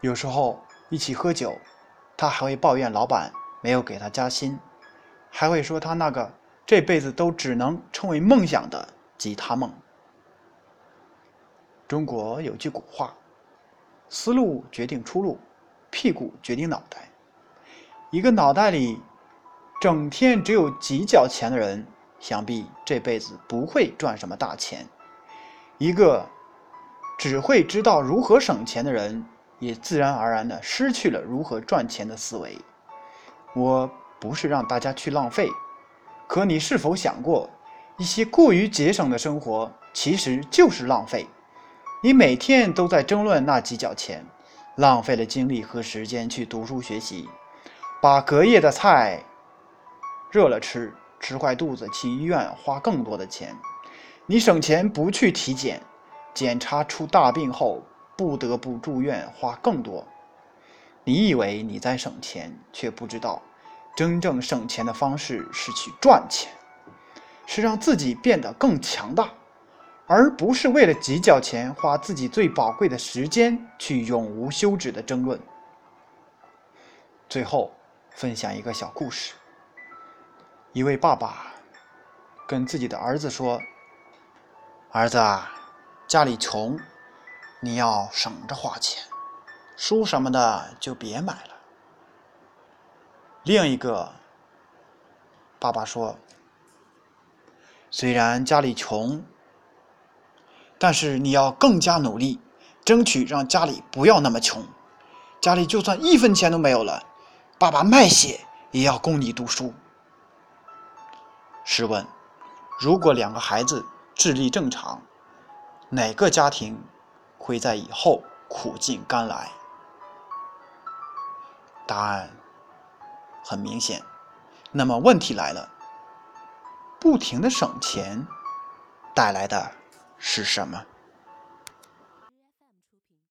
有时候一起喝酒，他还会抱怨老板没有给他加薪，还会说他那个这辈子都只能称为梦想的吉他梦。中国有句古话：“思路决定出路，屁股决定脑袋。”一个脑袋里整天只有几角钱的人，想必这辈子不会赚什么大钱；一个只会知道如何省钱的人，也自然而然的失去了如何赚钱的思维。我不是让大家去浪费，可你是否想过，一些过于节省的生活其实就是浪费？你每天都在争论那几角钱，浪费了精力和时间去读书学习，把隔夜的菜热了吃，吃坏肚子去医院花更多的钱。你省钱不去体检，检查出大病后不得不住院花更多。你以为你在省钱，却不知道，真正省钱的方式是去赚钱，是让自己变得更强大。而不是为了几角钱花自己最宝贵的时间去永无休止的争论。最后，分享一个小故事。一位爸爸跟自己的儿子说：“儿子啊，家里穷，你要省着花钱，书什么的就别买了。”另一个爸爸说：“虽然家里穷。”但是你要更加努力，争取让家里不要那么穷。家里就算一分钱都没有了，爸爸卖血也要供你读书。试问，如果两个孩子智力正常，哪个家庭会在以后苦尽甘来？答案很明显。那么问题来了，不停的省钱带来的。是什么？